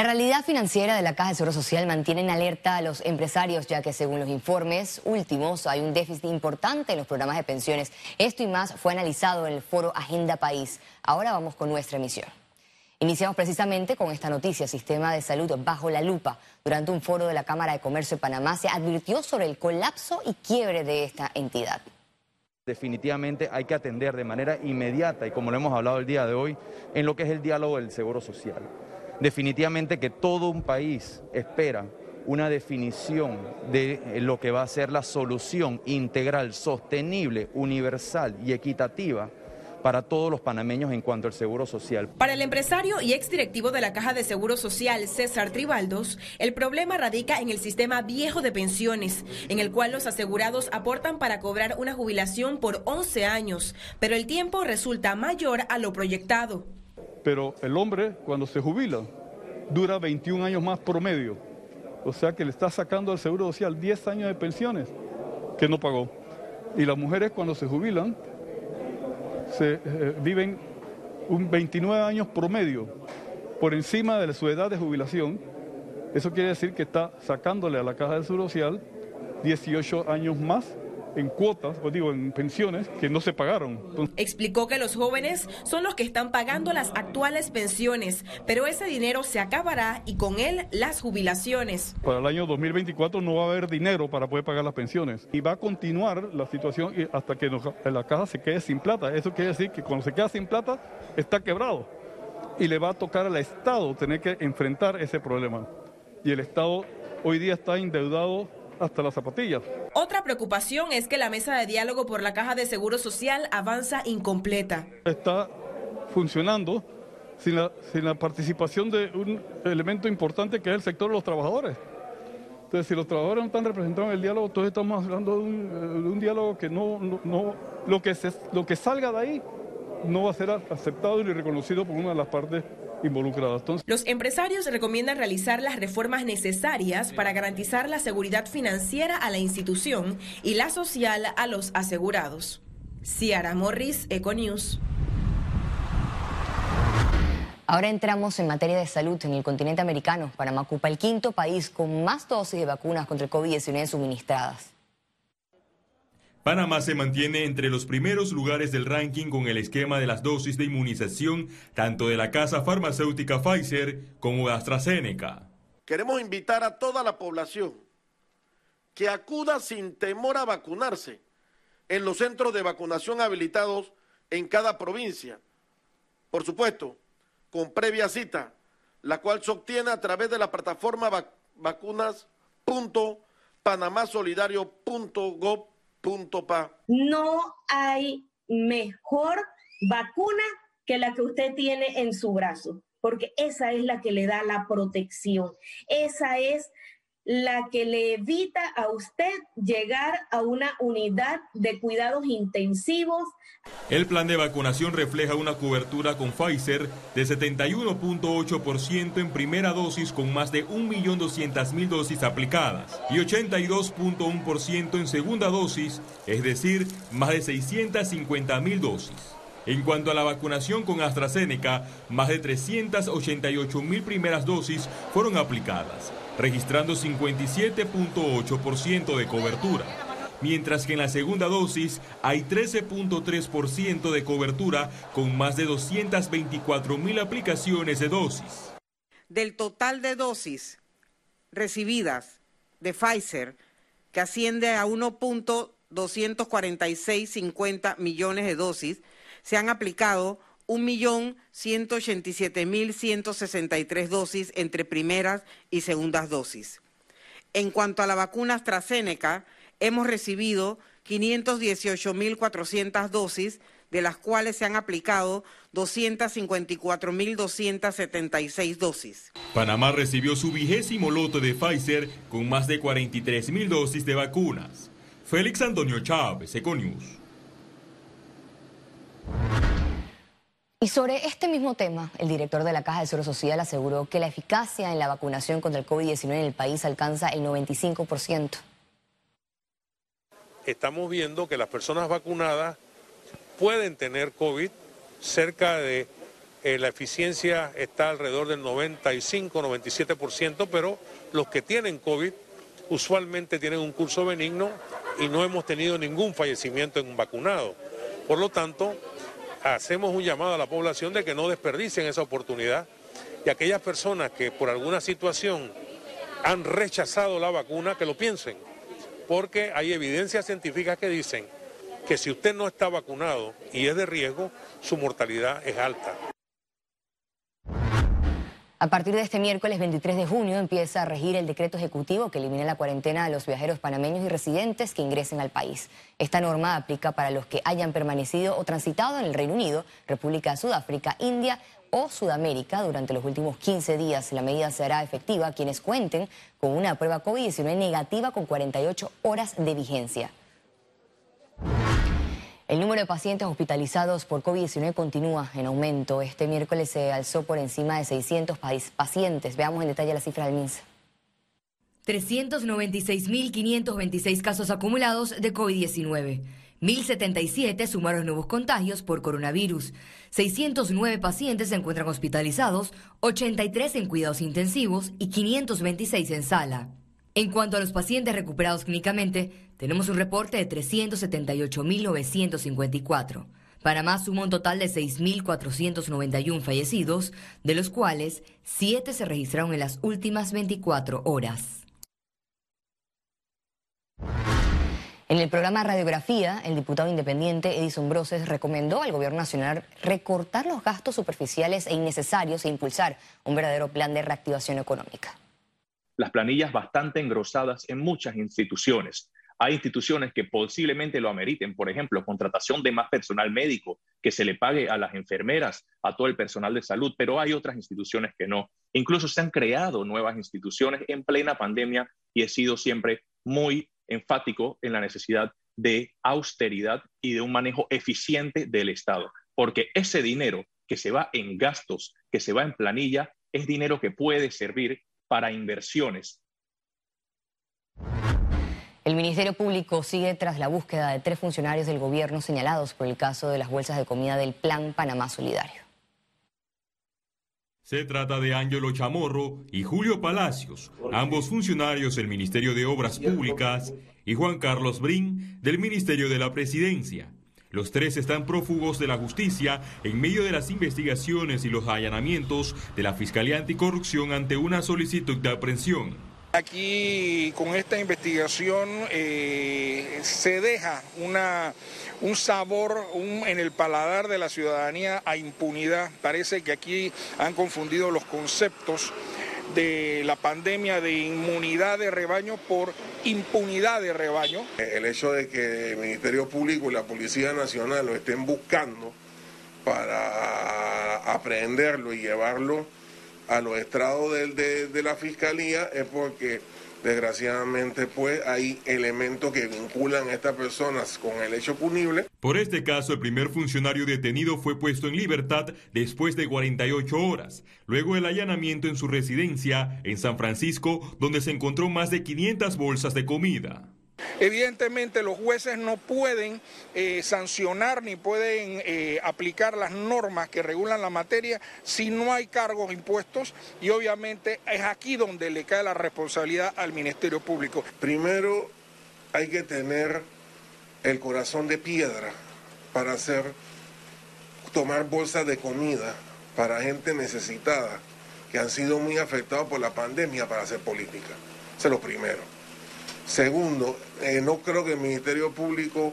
La realidad financiera de la Caja de Seguro Social mantiene en alerta a los empresarios, ya que según los informes últimos hay un déficit importante en los programas de pensiones. Esto y más fue analizado en el foro Agenda País. Ahora vamos con nuestra emisión. Iniciamos precisamente con esta noticia, Sistema de Salud bajo la lupa. Durante un foro de la Cámara de Comercio de Panamá se advirtió sobre el colapso y quiebre de esta entidad. Definitivamente hay que atender de manera inmediata y como lo hemos hablado el día de hoy, en lo que es el diálogo del Seguro Social definitivamente que todo un país espera una definición de lo que va a ser la solución integral, sostenible, universal y equitativa para todos los panameños en cuanto al seguro social. Para el empresario y exdirectivo de la Caja de Seguro Social, César Tribaldos, el problema radica en el sistema viejo de pensiones, en el cual los asegurados aportan para cobrar una jubilación por 11 años, pero el tiempo resulta mayor a lo proyectado pero el hombre cuando se jubila dura 21 años más promedio. O sea que le está sacando al Seguro Social 10 años de pensiones que no pagó. Y las mujeres cuando se jubilan se, eh, viven un 29 años promedio por encima de su edad de jubilación. Eso quiere decir que está sacándole a la Caja del Seguro Social 18 años más en cuotas, digo, en pensiones que no se pagaron. Explicó que los jóvenes son los que están pagando las actuales pensiones, pero ese dinero se acabará y con él las jubilaciones. Para el año 2024 no va a haber dinero para poder pagar las pensiones y va a continuar la situación hasta que la caja se quede sin plata. Eso quiere decir que cuando se queda sin plata está quebrado y le va a tocar al Estado tener que enfrentar ese problema. Y el Estado hoy día está endeudado hasta las zapatillas. Otra preocupación es que la mesa de diálogo por la Caja de Seguro Social avanza incompleta. Está funcionando sin la, sin la participación de un elemento importante que es el sector de los trabajadores. Entonces, si los trabajadores no están representados en el diálogo, entonces estamos hablando de un, diálogo que no, no, lo, que se, lo que salga de ahí no va a ser aceptado ni reconocido por una de las partes involucradas. Los empresarios recomiendan realizar las reformas necesarias para garantizar la seguridad financiera a la institución y la social a los asegurados. Ciara Morris, Econews. Ahora entramos en materia de salud en el continente americano. Panamá ocupa el quinto país con más dosis de vacunas contra el COVID-19 suministradas. Panamá se mantiene entre los primeros lugares del ranking con el esquema de las dosis de inmunización tanto de la casa farmacéutica Pfizer como de AstraZeneca. Queremos invitar a toda la población que acuda sin temor a vacunarse en los centros de vacunación habilitados en cada provincia. Por supuesto, con previa cita, la cual se obtiene a través de la plataforma vacunas.panamasolidario.gov Punto pa. No hay mejor vacuna que la que usted tiene en su brazo, porque esa es la que le da la protección. Esa es la que le evita a usted llegar a una unidad de cuidados intensivos. El plan de vacunación refleja una cobertura con Pfizer de 71.8% en primera dosis con más de 1.200.000 dosis aplicadas y 82.1% en segunda dosis, es decir, más de 650.000 dosis. En cuanto a la vacunación con AstraZeneca, más de 388.000 primeras dosis fueron aplicadas registrando 57.8% de cobertura, mientras que en la segunda dosis hay 13.3% de cobertura con más de 224 mil aplicaciones de dosis. Del total de dosis recibidas de Pfizer, que asciende a 1.24650 millones de dosis, se han aplicado 1.187.163 dosis entre primeras y segundas dosis. En cuanto a la vacuna AstraZeneca, hemos recibido 518.400 dosis, de las cuales se han aplicado 254.276 dosis. Panamá recibió su vigésimo lote de Pfizer con más de 43.000 dosis de vacunas. Félix Antonio Chávez, Econius. Y sobre este mismo tema, el director de la Caja de Seguro Social aseguró que la eficacia en la vacunación contra el COVID-19 en el país alcanza el 95%. Estamos viendo que las personas vacunadas pueden tener COVID cerca de eh, la eficiencia está alrededor del 95-97%, pero los que tienen COVID usualmente tienen un curso benigno y no hemos tenido ningún fallecimiento en un vacunado. Por lo tanto, hacemos un llamado a la población de que no desperdicien esa oportunidad y aquellas personas que por alguna situación han rechazado la vacuna, que lo piensen, porque hay evidencias científicas que dicen que si usted no está vacunado y es de riesgo, su mortalidad es alta. A partir de este miércoles 23 de junio empieza a regir el decreto ejecutivo que elimina la cuarentena a los viajeros panameños y residentes que ingresen al país. Esta norma aplica para los que hayan permanecido o transitado en el Reino Unido, República de Sudáfrica, India o Sudamérica durante los últimos 15 días. La medida será efectiva a quienes cuenten con una prueba COVID-19 negativa con 48 horas de vigencia. El número de pacientes hospitalizados por COVID-19 continúa en aumento. Este miércoles se alzó por encima de 600 pacientes. Veamos en detalle la cifra del MINSA. 396.526 casos acumulados de COVID-19. 1.077 sumaron nuevos contagios por coronavirus. 609 pacientes se encuentran hospitalizados, 83 en cuidados intensivos y 526 en sala. En cuanto a los pacientes recuperados clínicamente, tenemos un reporte de 378.954. Panamá suma un total de 6.491 fallecidos, de los cuales 7 se registraron en las últimas 24 horas. En el programa Radiografía, el diputado independiente Edison Broses recomendó al gobierno nacional recortar los gastos superficiales e innecesarios e impulsar un verdadero plan de reactivación económica las planillas bastante engrosadas en muchas instituciones. Hay instituciones que posiblemente lo ameriten, por ejemplo, contratación de más personal médico, que se le pague a las enfermeras, a todo el personal de salud, pero hay otras instituciones que no. Incluso se han creado nuevas instituciones en plena pandemia y he sido siempre muy enfático en la necesidad de austeridad y de un manejo eficiente del Estado, porque ese dinero que se va en gastos, que se va en planilla, es dinero que puede servir para inversiones. El Ministerio Público sigue tras la búsqueda de tres funcionarios del gobierno señalados por el caso de las bolsas de comida del Plan Panamá Solidario. Se trata de Ángelo Chamorro y Julio Palacios, ambos funcionarios del Ministerio de Obras Públicas, y Juan Carlos Brin del Ministerio de la Presidencia. Los tres están prófugos de la justicia en medio de las investigaciones y los allanamientos de la Fiscalía Anticorrupción ante una solicitud de aprehensión. Aquí con esta investigación eh, se deja una, un sabor en el paladar de la ciudadanía a impunidad. Parece que aquí han confundido los conceptos de la pandemia de inmunidad de rebaño por impunidad de rebaño. El hecho de que el Ministerio Público y la Policía Nacional lo estén buscando para aprehenderlo y llevarlo a los estrados de, la Fiscalía es porque Desgraciadamente, pues hay elementos que vinculan a estas personas con el hecho punible. Por este caso, el primer funcionario detenido fue puesto en libertad después de 48 horas, luego del allanamiento en su residencia en San Francisco, donde se encontró más de 500 bolsas de comida. Evidentemente los jueces no pueden eh, sancionar ni pueden eh, aplicar las normas que regulan la materia si no hay cargos impuestos y obviamente es aquí donde le cae la responsabilidad al Ministerio Público. Primero hay que tener el corazón de piedra para hacer tomar bolsas de comida para gente necesitada que han sido muy afectados por la pandemia para hacer política. Eso es lo primero. Segundo, eh, no creo que el Ministerio Público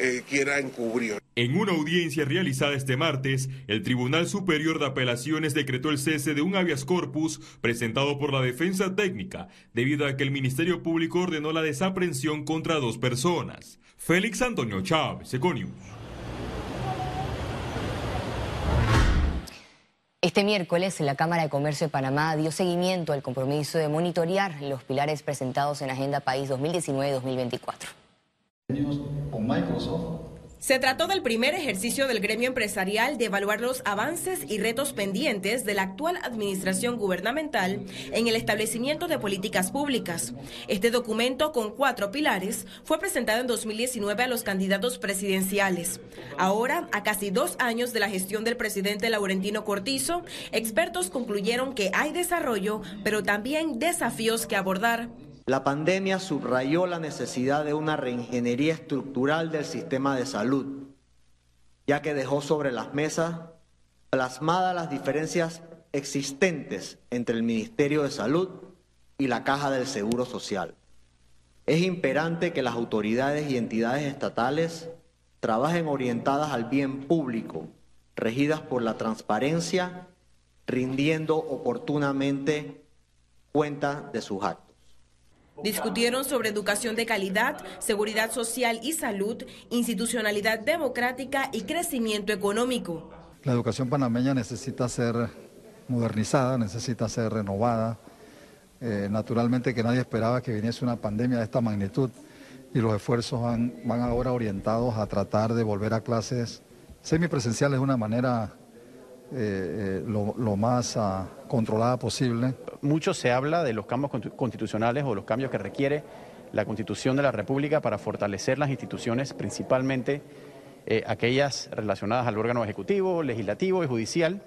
eh, quiera encubrir. En una audiencia realizada este martes, el Tribunal Superior de Apelaciones decretó el cese de un habeas corpus presentado por la defensa técnica, debido a que el Ministerio Público ordenó la desaprensión contra dos personas. Félix Antonio Chávez, Econius. Este miércoles, la Cámara de Comercio de Panamá dio seguimiento al compromiso de monitorear los pilares presentados en Agenda País 2019-2024. Con Microsoft Se trató del primer ejercicio del gremio empresarial de evaluar los avances y retos pendientes de la actual administración gubernamental en el establecimiento de políticas públicas. Este documento, con cuatro pilares, fue presentado en 2019 a los candidatos presidenciales. Ahora, a casi dos años de la gestión del presidente Laurentino Cortizo, expertos concluyeron que hay desarrollo, pero también desafíos que abordar. La pandemia subrayó la necesidad de una reingeniería estructural del sistema de salud, ya que dejó sobre las mesas plasmadas las diferencias existentes entre el Ministerio de Salud y la Caja del Seguro Social. Es imperante que las autoridades y entidades estatales trabajen orientadas al bien público, regidas por la transparencia, rindiendo oportunamente cuenta de sus actos. Discutieron sobre educación de calidad, seguridad social y salud, institucionalidad democrática y crecimiento económico. La educación panameña necesita ser modernizada, necesita ser renovada. Eh, naturalmente que nadie esperaba que viniese una pandemia de esta magnitud y los esfuerzos van, van ahora orientados a tratar de volver a clases semipresenciales de una manera eh, eh, lo, más ah, controlada posible. Mucho se habla de los cambios constitucionales o los cambios que requiere la Constitución de la República para fortalecer las instituciones, principalmente eh, aquellas relacionadas al órgano ejecutivo, legislativo y judicial,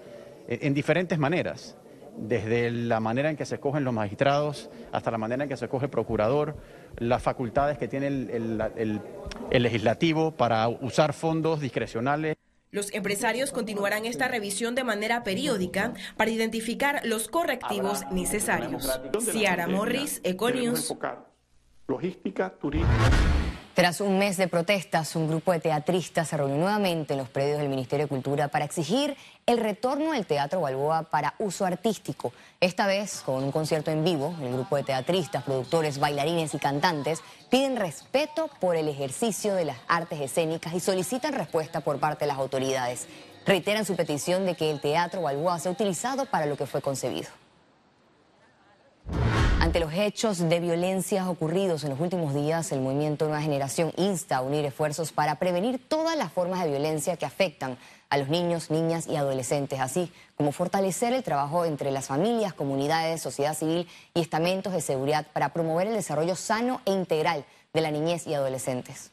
en diferentes maneras, desde la manera en que se escogen los magistrados hasta la manera en que se escoge el procurador, las facultades que tiene el legislativo para usar fondos discrecionales. Los empresarios continuarán esta revisión de manera periódica para identificar los correctivos necesarios. Ciara Morris, Econius. Logística, turismo. Tras un mes de protestas, un grupo de teatristas se reunió nuevamente en los predios del Ministerio de Cultura para exigir el retorno del Teatro Balboa para uso artístico. Esta vez con un concierto en vivo, el grupo de teatristas, productores, bailarines y cantantes piden respeto por el ejercicio de las artes escénicas y solicitan respuesta por parte de las autoridades. Reiteran su petición de que el Teatro Balboa sea utilizado para lo que fue concebido. Ante los hechos de violencia ocurridos en los últimos días, el movimiento Nueva Generación insta a unir esfuerzos para prevenir todas las formas de violencia que afectan a los niños, niñas y adolescentes, así como fortalecer el trabajo entre las familias, comunidades, sociedad civil y estamentos de seguridad para promover el desarrollo sano e integral de la niñez y adolescentes.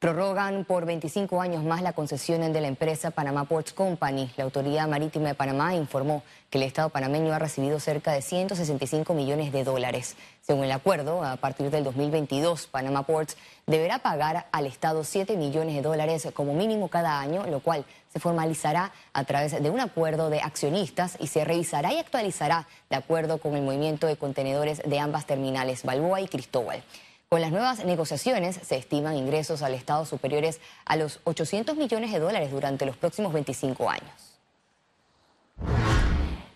Prorrogan por 25 años más la concesión de la empresa Panama Ports Company. La Autoridad Marítima de Panamá informó que el Estado panameño ha recibido cerca de 165 millones de dólares. Según el acuerdo, a partir del 2022, Panama Ports deberá pagar al Estado 7 millones de dólares como mínimo cada año, lo cual se formalizará a través de un acuerdo de accionistas y se revisará y actualizará de acuerdo con el movimiento de contenedores de ambas terminales, Balboa y Cristóbal. Con las nuevas negociaciones se estiman ingresos al Estado superiores a los 800 millones de dólares durante los próximos 25 años.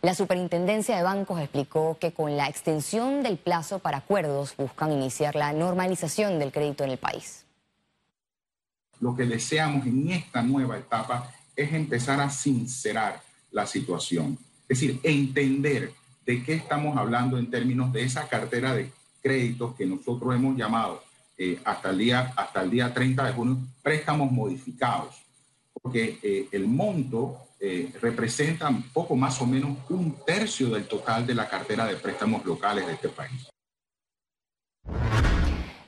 La Superintendencia de Bancos explicó que con la extensión del plazo para acuerdos buscan iniciar la normalización del crédito en el país. Lo que deseamos en esta nueva etapa es empezar a sincerar la situación, es decir, entender de qué estamos hablando en términos de esa cartera de créditos que nosotros hemos llamado eh, hasta, el día, hasta el día 30 de junio préstamos modificados, porque eh, el monto eh, representa poco más o menos un tercio del total de la cartera de préstamos locales de este país.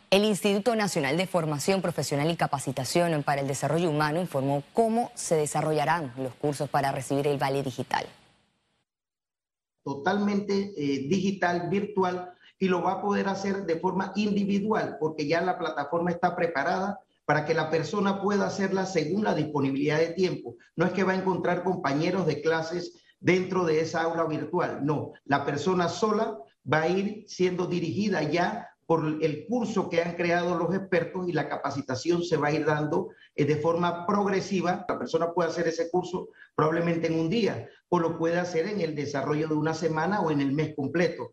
El Instituto Nacional de Formación Profesional y Capacitación para el Desarrollo Humano informó cómo se desarrollarán los cursos para recibir el Vale Digital. Totalmente digital, virtual, y lo va a poder hacer de forma individual porque ya la plataforma está preparada para que la persona pueda hacerla según la disponibilidad de tiempo. No es que va a encontrar compañeros de clases dentro de esa aula virtual, no, la persona sola va a ir siendo dirigida ya por el curso que han creado los expertos y la capacitación se va a ir dando eh, de forma progresiva. La persona puede hacer ese curso probablemente en un día o lo puede hacer en el desarrollo de una semana o en el mes completo.